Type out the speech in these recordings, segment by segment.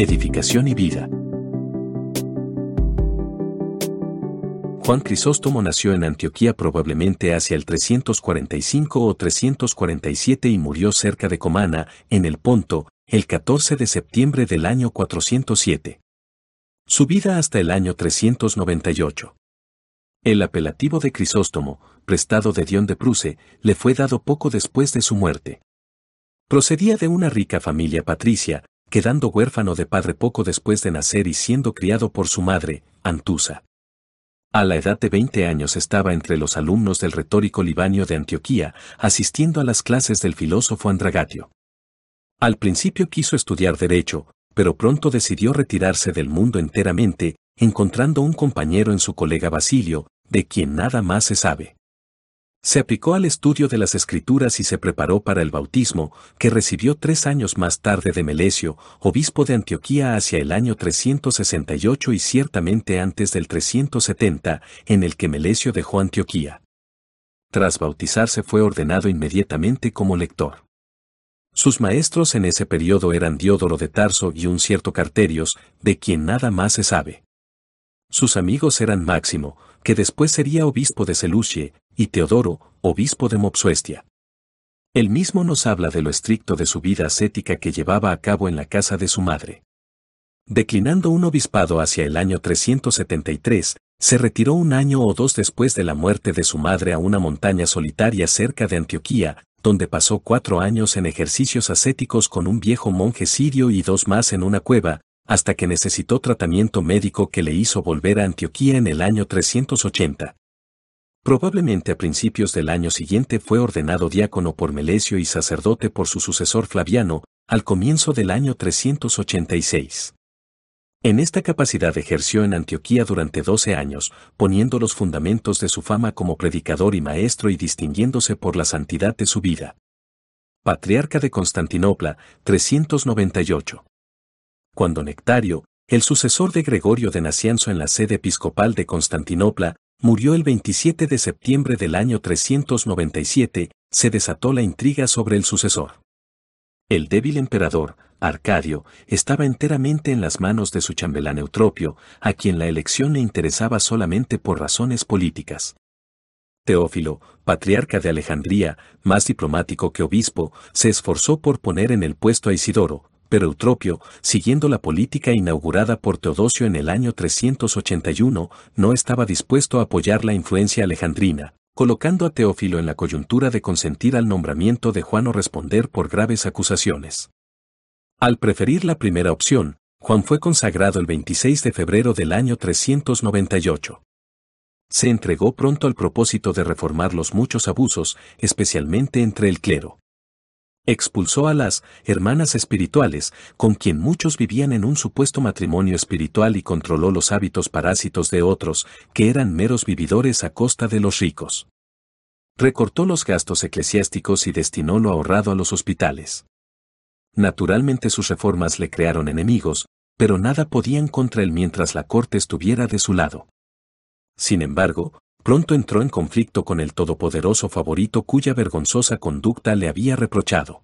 Edificación y vida. Juan Crisóstomo nació en Antioquía probablemente hacia el 345 o 347 y murió cerca de Comana, en el Ponto, el 14 de septiembre del año 407. Su vida hasta el año 398. El apelativo de Crisóstomo, prestado de Dion de Pruse, le fue dado poco después de su muerte. Procedía de una rica familia patricia, quedando huérfano de padre poco después de nacer y siendo criado por su madre, Antusa. A la edad de 20 años estaba entre los alumnos del retórico Libanio de Antioquía, asistiendo a las clases del filósofo Andragatio. Al principio quiso estudiar derecho, pero pronto decidió retirarse del mundo enteramente, encontrando un compañero en su colega Basilio, de quien nada más se sabe. Se aplicó al estudio de las escrituras y se preparó para el bautismo, que recibió tres años más tarde de Melesio, obispo de Antioquía hacia el año 368 y ciertamente antes del 370, en el que Melesio dejó Antioquía. Tras bautizarse fue ordenado inmediatamente como lector. Sus maestros en ese periodo eran Diodoro de Tarso y un cierto Carterios, de quien nada más se sabe. Sus amigos eran Máximo, que después sería obispo de Selucie, y Teodoro, obispo de Mopsuestia. Él mismo nos habla de lo estricto de su vida ascética que llevaba a cabo en la casa de su madre. Declinando un obispado hacia el año 373, se retiró un año o dos después de la muerte de su madre a una montaña solitaria cerca de Antioquía, donde pasó cuatro años en ejercicios ascéticos con un viejo monje sirio y dos más en una cueva, hasta que necesitó tratamiento médico que le hizo volver a Antioquía en el año 380. Probablemente a principios del año siguiente fue ordenado diácono por Melesio y sacerdote por su sucesor Flaviano, al comienzo del año 386. En esta capacidad ejerció en Antioquía durante 12 años, poniendo los fundamentos de su fama como predicador y maestro y distinguiéndose por la santidad de su vida. Patriarca de Constantinopla, 398. Cuando Nectario, el sucesor de Gregorio de Nacianzo en la sede episcopal de Constantinopla, murió el 27 de septiembre del año 397, se desató la intriga sobre el sucesor. El débil emperador, Arcadio, estaba enteramente en las manos de su chambelán Eutropio, a quien la elección le interesaba solamente por razones políticas. Teófilo, patriarca de Alejandría, más diplomático que obispo, se esforzó por poner en el puesto a Isidoro, pero Eutropio, siguiendo la política inaugurada por Teodosio en el año 381, no estaba dispuesto a apoyar la influencia alejandrina, colocando a Teófilo en la coyuntura de consentir al nombramiento de Juan o responder por graves acusaciones. Al preferir la primera opción, Juan fue consagrado el 26 de febrero del año 398. Se entregó pronto al propósito de reformar los muchos abusos, especialmente entre el clero expulsó a las hermanas espirituales, con quien muchos vivían en un supuesto matrimonio espiritual y controló los hábitos parásitos de otros, que eran meros vividores a costa de los ricos. Recortó los gastos eclesiásticos y destinó lo ahorrado a los hospitales. Naturalmente sus reformas le crearon enemigos, pero nada podían contra él mientras la corte estuviera de su lado. Sin embargo, pronto entró en conflicto con el todopoderoso favorito cuya vergonzosa conducta le había reprochado.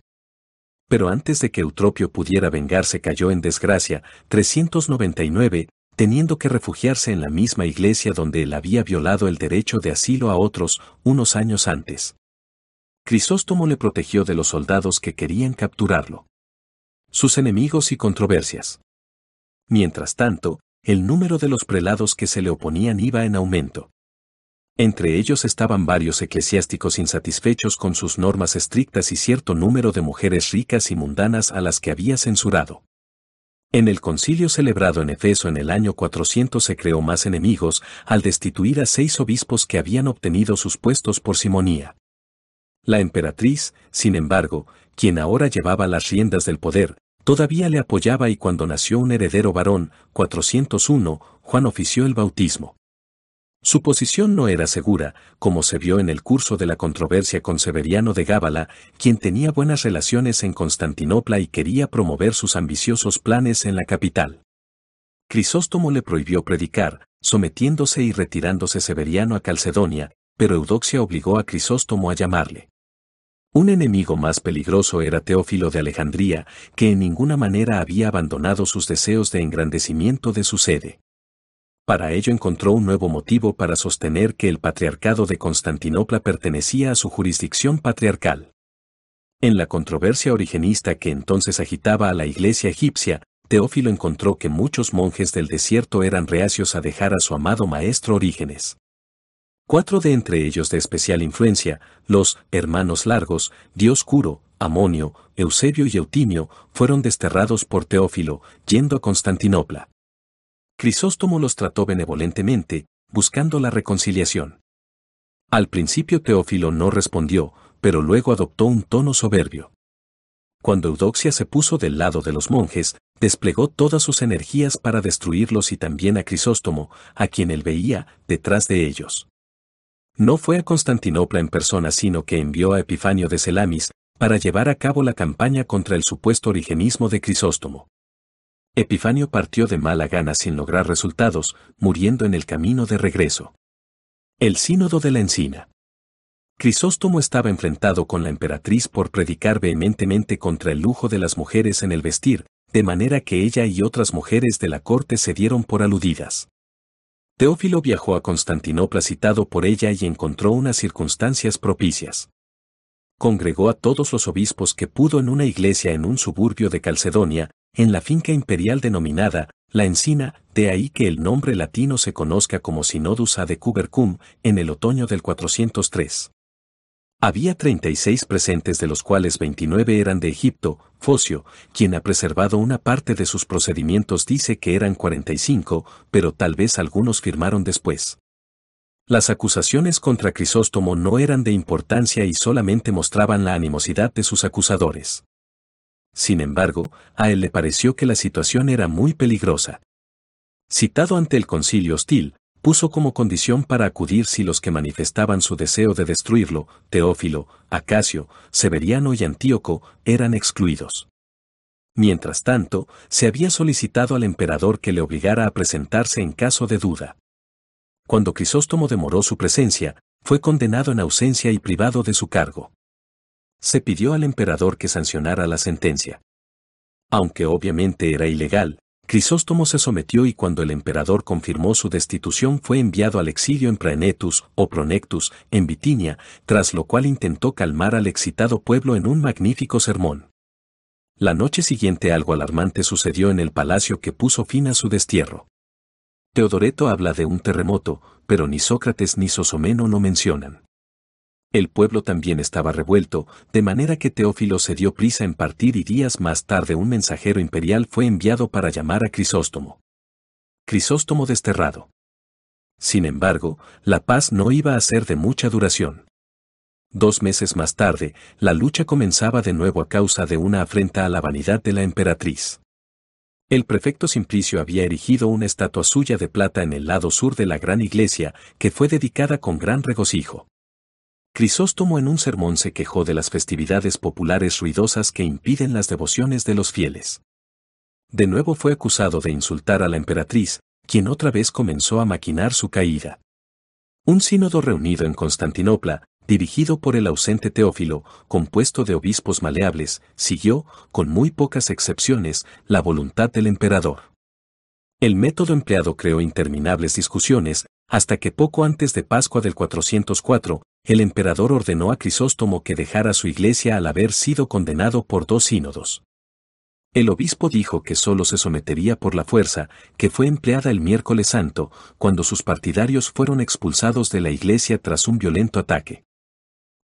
Pero antes de que Eutropio pudiera vengarse cayó en desgracia, 399, teniendo que refugiarse en la misma iglesia donde él había violado el derecho de asilo a otros, unos años antes. Crisóstomo le protegió de los soldados que querían capturarlo. Sus enemigos y controversias. Mientras tanto, el número de los prelados que se le oponían iba en aumento. Entre ellos estaban varios eclesiásticos insatisfechos con sus normas estrictas y cierto número de mujeres ricas y mundanas a las que había censurado. En el concilio celebrado en Efeso en el año 400 se creó más enemigos al destituir a seis obispos que habían obtenido sus puestos por simonía. La emperatriz, sin embargo, quien ahora llevaba las riendas del poder, todavía le apoyaba y cuando nació un heredero varón, 401, Juan ofició el bautismo. Su posición no era segura, como se vio en el curso de la controversia con Severiano de Gábala, quien tenía buenas relaciones en Constantinopla y quería promover sus ambiciosos planes en la capital. Crisóstomo le prohibió predicar, sometiéndose y retirándose Severiano a Calcedonia, pero Eudoxia obligó a Crisóstomo a llamarle. Un enemigo más peligroso era Teófilo de Alejandría, que en ninguna manera había abandonado sus deseos de engrandecimiento de su sede. Para ello encontró un nuevo motivo para sostener que el patriarcado de Constantinopla pertenecía a su jurisdicción patriarcal. En la controversia origenista que entonces agitaba a la iglesia egipcia, Teófilo encontró que muchos monjes del desierto eran reacios a dejar a su amado maestro Orígenes. Cuatro de entre ellos de especial influencia, los hermanos largos, Dioscuro, Amonio, Eusebio y Eutimio, fueron desterrados por Teófilo, yendo a Constantinopla. Crisóstomo los trató benevolentemente, buscando la reconciliación. Al principio Teófilo no respondió, pero luego adoptó un tono soberbio. Cuando Eudoxia se puso del lado de los monjes, desplegó todas sus energías para destruirlos y también a Crisóstomo, a quien él veía, detrás de ellos. No fue a Constantinopla en persona sino que envió a Epifanio de Celamis para llevar a cabo la campaña contra el supuesto origenismo de Crisóstomo. Epifanio partió de mala gana sin lograr resultados, muriendo en el camino de regreso. El Sínodo de la Encina. Crisóstomo estaba enfrentado con la emperatriz por predicar vehementemente contra el lujo de las mujeres en el vestir, de manera que ella y otras mujeres de la corte se dieron por aludidas. Teófilo viajó a Constantinopla citado por ella y encontró unas circunstancias propicias. Congregó a todos los obispos que pudo en una iglesia en un suburbio de Calcedonia, en la finca imperial denominada La Encina, de ahí que el nombre latino se conozca como Synodus ad Cubercum, en el otoño del 403. Había 36 presentes de los cuales 29 eran de Egipto, Focio, quien ha preservado una parte de sus procedimientos dice que eran 45, pero tal vez algunos firmaron después. Las acusaciones contra Crisóstomo no eran de importancia y solamente mostraban la animosidad de sus acusadores. Sin embargo, a él le pareció que la situación era muy peligrosa. Citado ante el concilio hostil, puso como condición para acudir si los que manifestaban su deseo de destruirlo, Teófilo, Acacio, Severiano y Antíoco, eran excluidos. Mientras tanto, se había solicitado al emperador que le obligara a presentarse en caso de duda. Cuando Crisóstomo demoró su presencia, fue condenado en ausencia y privado de su cargo. Se pidió al emperador que sancionara la sentencia. Aunque obviamente era ilegal, Crisóstomo se sometió y cuando el emperador confirmó su destitución fue enviado al exilio en Praenetus o Pronectus, en Bitinia, tras lo cual intentó calmar al excitado pueblo en un magnífico sermón. La noche siguiente algo alarmante sucedió en el palacio que puso fin a su destierro. Teodoreto habla de un terremoto, pero ni Sócrates ni Sosomeno lo mencionan. El pueblo también estaba revuelto, de manera que Teófilo se dio prisa en partir y días más tarde un mensajero imperial fue enviado para llamar a Crisóstomo. Crisóstomo desterrado. Sin embargo, la paz no iba a ser de mucha duración. Dos meses más tarde, la lucha comenzaba de nuevo a causa de una afrenta a la vanidad de la emperatriz. El prefecto Simplicio había erigido una estatua suya de plata en el lado sur de la gran iglesia, que fue dedicada con gran regocijo. Crisóstomo en un sermón se quejó de las festividades populares ruidosas que impiden las devociones de los fieles. De nuevo fue acusado de insultar a la emperatriz, quien otra vez comenzó a maquinar su caída. Un sínodo reunido en Constantinopla, dirigido por el ausente Teófilo, compuesto de obispos maleables, siguió, con muy pocas excepciones, la voluntad del emperador. El método empleado creó interminables discusiones, hasta que poco antes de Pascua del 404, el emperador ordenó a Crisóstomo que dejara su iglesia al haber sido condenado por dos sínodos. El obispo dijo que solo se sometería por la fuerza, que fue empleada el miércoles santo, cuando sus partidarios fueron expulsados de la iglesia tras un violento ataque.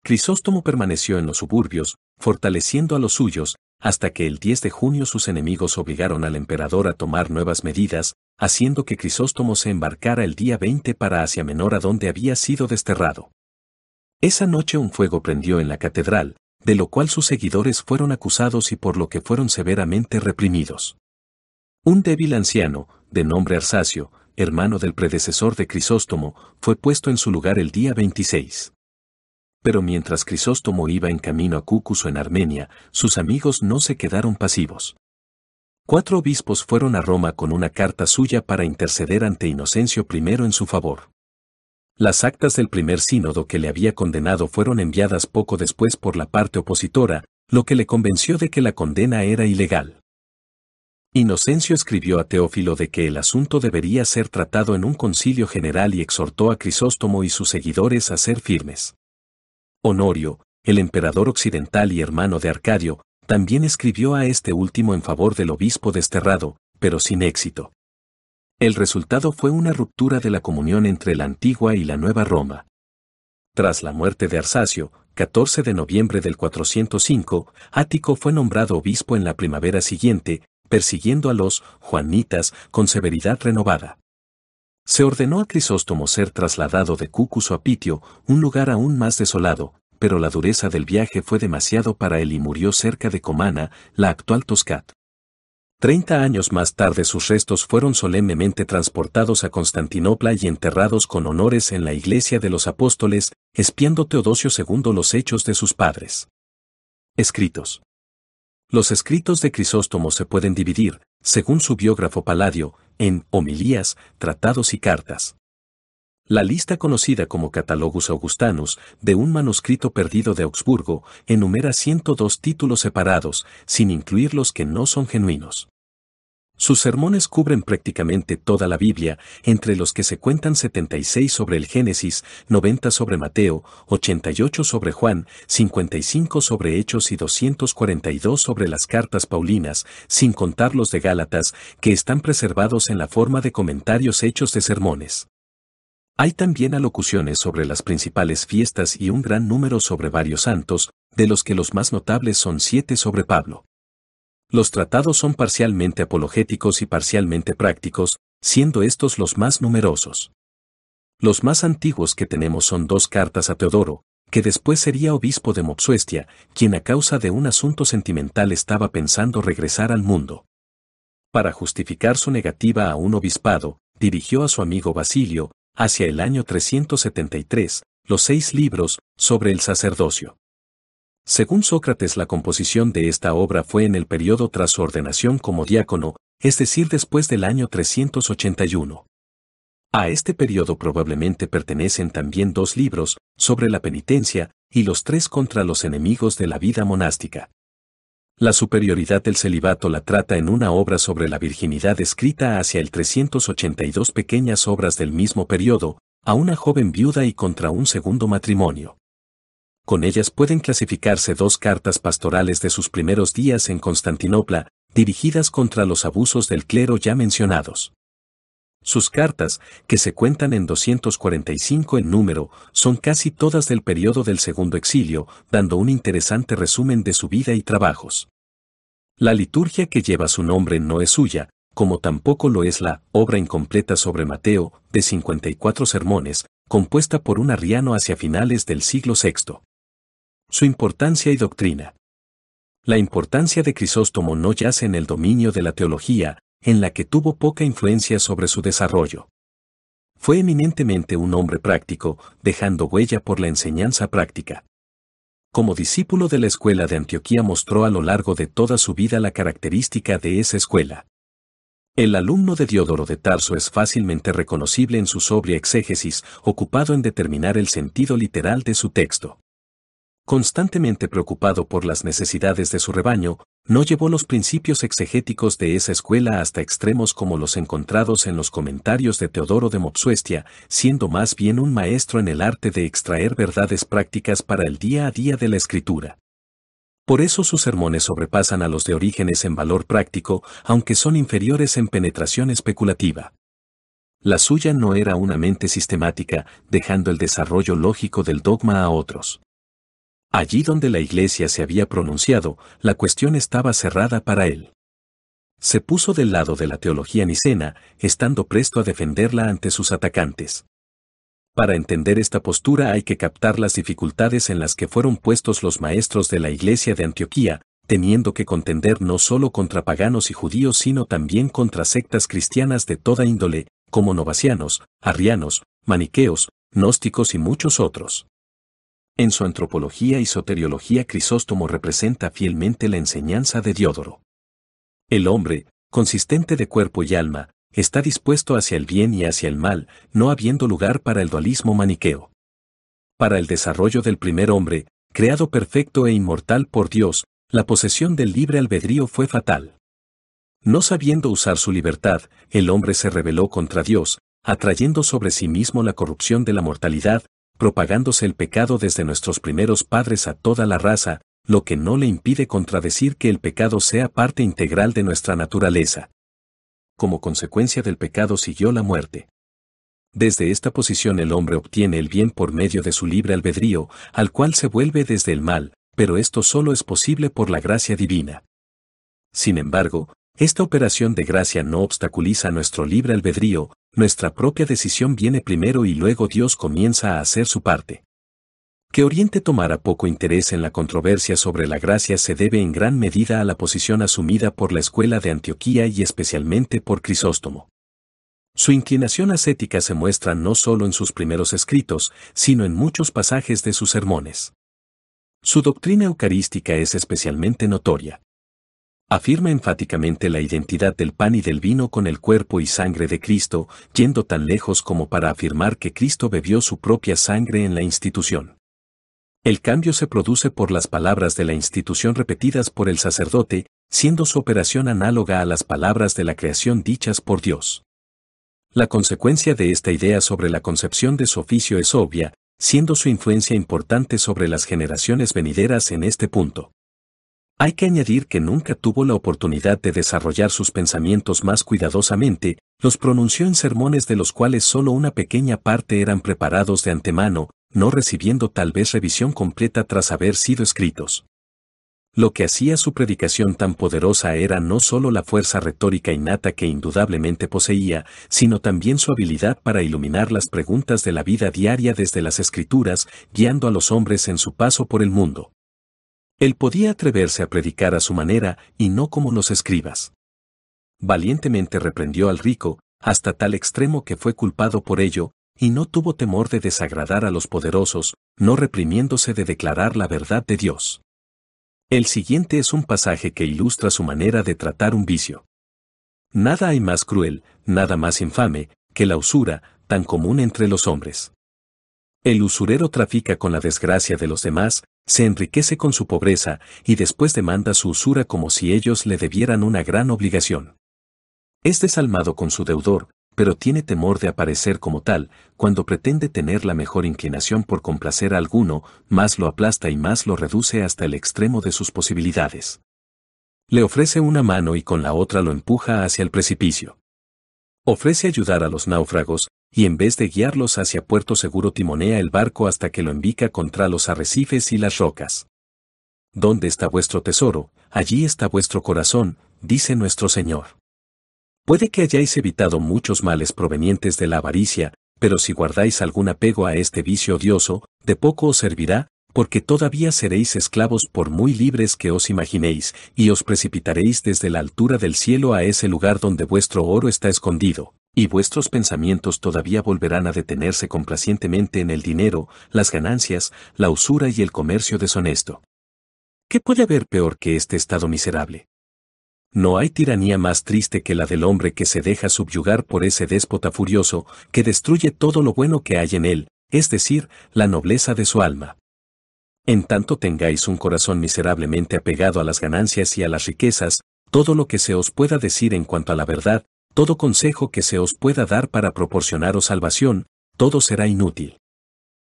Crisóstomo permaneció en los suburbios, fortaleciendo a los suyos, hasta que el 10 de junio sus enemigos obligaron al emperador a tomar nuevas medidas, haciendo que Crisóstomo se embarcara el día 20 para Asia Menor a donde había sido desterrado. Esa noche un fuego prendió en la catedral, de lo cual sus seguidores fueron acusados y por lo que fueron severamente reprimidos. Un débil anciano, de nombre Arsacio, hermano del predecesor de Crisóstomo, fue puesto en su lugar el día 26. Pero mientras Crisóstomo iba en camino a Cúcuso en Armenia, sus amigos no se quedaron pasivos. Cuatro obispos fueron a Roma con una carta suya para interceder ante Inocencio I en su favor. Las actas del primer sínodo que le había condenado fueron enviadas poco después por la parte opositora, lo que le convenció de que la condena era ilegal. Inocencio escribió a Teófilo de que el asunto debería ser tratado en un concilio general y exhortó a Crisóstomo y sus seguidores a ser firmes. Honorio, el emperador occidental y hermano de Arcadio, también escribió a este último en favor del obispo desterrado, pero sin éxito. El resultado fue una ruptura de la comunión entre la antigua y la nueva Roma. Tras la muerte de Arsacio, 14 de noviembre del 405, Ático fue nombrado obispo en la primavera siguiente, persiguiendo a los juanitas con severidad renovada. Se ordenó a Crisóstomo ser trasladado de Cúcuso a Pitio, un lugar aún más desolado, pero la dureza del viaje fue demasiado para él y murió cerca de Comana, la actual Toscat. Treinta años más tarde sus restos fueron solemnemente transportados a Constantinopla y enterrados con honores en la iglesia de los apóstoles, espiando Teodosio II los hechos de sus padres. Escritos. Los escritos de Crisóstomo se pueden dividir, según su biógrafo Paladio, en homilías, tratados y cartas. La lista conocida como Catalogus Augustanus, de un manuscrito perdido de Augsburgo, enumera 102 títulos separados, sin incluir los que no son genuinos. Sus sermones cubren prácticamente toda la Biblia, entre los que se cuentan 76 sobre el Génesis, 90 sobre Mateo, 88 sobre Juan, 55 sobre Hechos y 242 sobre las cartas Paulinas, sin contar los de Gálatas, que están preservados en la forma de comentarios hechos de sermones. Hay también alocuciones sobre las principales fiestas y un gran número sobre varios santos, de los que los más notables son siete sobre Pablo. Los tratados son parcialmente apologéticos y parcialmente prácticos, siendo estos los más numerosos. Los más antiguos que tenemos son dos cartas a Teodoro, que después sería obispo de Mopsuestia, quien a causa de un asunto sentimental estaba pensando regresar al mundo. Para justificar su negativa a un obispado, dirigió a su amigo Basilio, hacia el año 373, los seis libros sobre el sacerdocio. Según Sócrates la composición de esta obra fue en el periodo tras su ordenación como diácono, es decir después del año 381. A este periodo probablemente pertenecen también dos libros, sobre la penitencia, y los tres contra los enemigos de la vida monástica. La superioridad del celibato la trata en una obra sobre la virginidad escrita hacia el 382 pequeñas obras del mismo periodo, a una joven viuda y contra un segundo matrimonio. Con ellas pueden clasificarse dos cartas pastorales de sus primeros días en Constantinopla, dirigidas contra los abusos del clero ya mencionados. Sus cartas, que se cuentan en 245 en número, son casi todas del periodo del segundo exilio, dando un interesante resumen de su vida y trabajos. La liturgia que lleva su nombre no es suya, como tampoco lo es la obra incompleta sobre Mateo, de 54 sermones, compuesta por un arriano hacia finales del siglo VI. Su importancia y doctrina. La importancia de Crisóstomo no yace en el dominio de la teología, en la que tuvo poca influencia sobre su desarrollo. Fue eminentemente un hombre práctico, dejando huella por la enseñanza práctica. Como discípulo de la escuela de Antioquía mostró a lo largo de toda su vida la característica de esa escuela. El alumno de Diodoro de Tarso es fácilmente reconocible en su sobria exégesis, ocupado en determinar el sentido literal de su texto. Constantemente preocupado por las necesidades de su rebaño, no llevó los principios exegéticos de esa escuela hasta extremos como los encontrados en los comentarios de Teodoro de Mopsuestia, siendo más bien un maestro en el arte de extraer verdades prácticas para el día a día de la escritura. Por eso sus sermones sobrepasan a los de Orígenes en valor práctico, aunque son inferiores en penetración especulativa. La suya no era una mente sistemática, dejando el desarrollo lógico del dogma a otros. Allí donde la iglesia se había pronunciado, la cuestión estaba cerrada para él. Se puso del lado de la teología nicena, estando presto a defenderla ante sus atacantes. Para entender esta postura hay que captar las dificultades en las que fueron puestos los maestros de la iglesia de Antioquía, teniendo que contender no solo contra paganos y judíos sino también contra sectas cristianas de toda índole, como novacianos, arrianos, maniqueos, gnósticos y muchos otros. En su antropología y soteriología Crisóstomo representa fielmente la enseñanza de Diodoro. El hombre, consistente de cuerpo y alma, está dispuesto hacia el bien y hacia el mal, no habiendo lugar para el dualismo maniqueo. Para el desarrollo del primer hombre, creado perfecto e inmortal por Dios, la posesión del libre albedrío fue fatal. No sabiendo usar su libertad, el hombre se rebeló contra Dios, atrayendo sobre sí mismo la corrupción de la mortalidad, propagándose el pecado desde nuestros primeros padres a toda la raza, lo que no le impide contradecir que el pecado sea parte integral de nuestra naturaleza. Como consecuencia del pecado siguió la muerte. Desde esta posición el hombre obtiene el bien por medio de su libre albedrío, al cual se vuelve desde el mal, pero esto solo es posible por la gracia divina. Sin embargo, esta operación de gracia no obstaculiza nuestro libre albedrío, nuestra propia decisión viene primero y luego Dios comienza a hacer su parte. Que Oriente tomara poco interés en la controversia sobre la gracia se debe en gran medida a la posición asumida por la escuela de Antioquía y especialmente por Crisóstomo. Su inclinación ascética se muestra no solo en sus primeros escritos, sino en muchos pasajes de sus sermones. Su doctrina eucarística es especialmente notoria. Afirma enfáticamente la identidad del pan y del vino con el cuerpo y sangre de Cristo, yendo tan lejos como para afirmar que Cristo bebió su propia sangre en la institución. El cambio se produce por las palabras de la institución repetidas por el sacerdote, siendo su operación análoga a las palabras de la creación dichas por Dios. La consecuencia de esta idea sobre la concepción de su oficio es obvia, siendo su influencia importante sobre las generaciones venideras en este punto. Hay que añadir que nunca tuvo la oportunidad de desarrollar sus pensamientos más cuidadosamente, los pronunció en sermones de los cuales solo una pequeña parte eran preparados de antemano, no recibiendo tal vez revisión completa tras haber sido escritos. Lo que hacía su predicación tan poderosa era no solo la fuerza retórica innata que indudablemente poseía, sino también su habilidad para iluminar las preguntas de la vida diaria desde las escrituras, guiando a los hombres en su paso por el mundo. Él podía atreverse a predicar a su manera y no como los escribas. Valientemente reprendió al rico, hasta tal extremo que fue culpado por ello, y no tuvo temor de desagradar a los poderosos, no reprimiéndose de declarar la verdad de Dios. El siguiente es un pasaje que ilustra su manera de tratar un vicio. Nada hay más cruel, nada más infame, que la usura, tan común entre los hombres. El usurero trafica con la desgracia de los demás, se enriquece con su pobreza y después demanda su usura como si ellos le debieran una gran obligación. Es desalmado con su deudor, pero tiene temor de aparecer como tal, cuando pretende tener la mejor inclinación por complacer a alguno, más lo aplasta y más lo reduce hasta el extremo de sus posibilidades. Le ofrece una mano y con la otra lo empuja hacia el precipicio. Ofrece ayudar a los náufragos, y en vez de guiarlos hacia puerto seguro timonea el barco hasta que lo envica contra los arrecifes y las rocas. ¿Dónde está vuestro tesoro? Allí está vuestro corazón, dice nuestro Señor. Puede que hayáis evitado muchos males provenientes de la avaricia, pero si guardáis algún apego a este vicio odioso, de poco os servirá, porque todavía seréis esclavos por muy libres que os imaginéis, y os precipitaréis desde la altura del cielo a ese lugar donde vuestro oro está escondido, y vuestros pensamientos todavía volverán a detenerse complacientemente en el dinero, las ganancias, la usura y el comercio deshonesto. ¿Qué puede haber peor que este estado miserable? No hay tiranía más triste que la del hombre que se deja subyugar por ese déspota furioso, que destruye todo lo bueno que hay en él, es decir, la nobleza de su alma. En tanto tengáis un corazón miserablemente apegado a las ganancias y a las riquezas, todo lo que se os pueda decir en cuanto a la verdad, todo consejo que se os pueda dar para proporcionaros salvación, todo será inútil.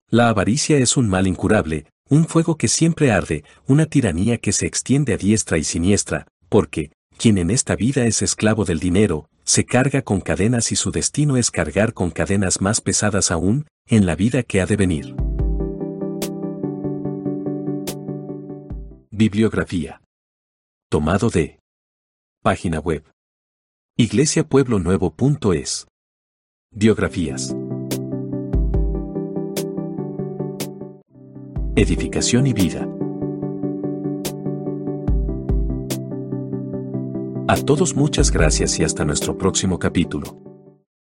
La avaricia es un mal incurable, un fuego que siempre arde, una tiranía que se extiende a diestra y siniestra, porque, quien en esta vida es esclavo del dinero, se carga con cadenas y su destino es cargar con cadenas más pesadas aún, en la vida que ha de venir. Bibliografía. Tomado de. Página web. iglesiapueblonuevo.es. Biografías. Edificación y vida. A todos muchas gracias y hasta nuestro próximo capítulo.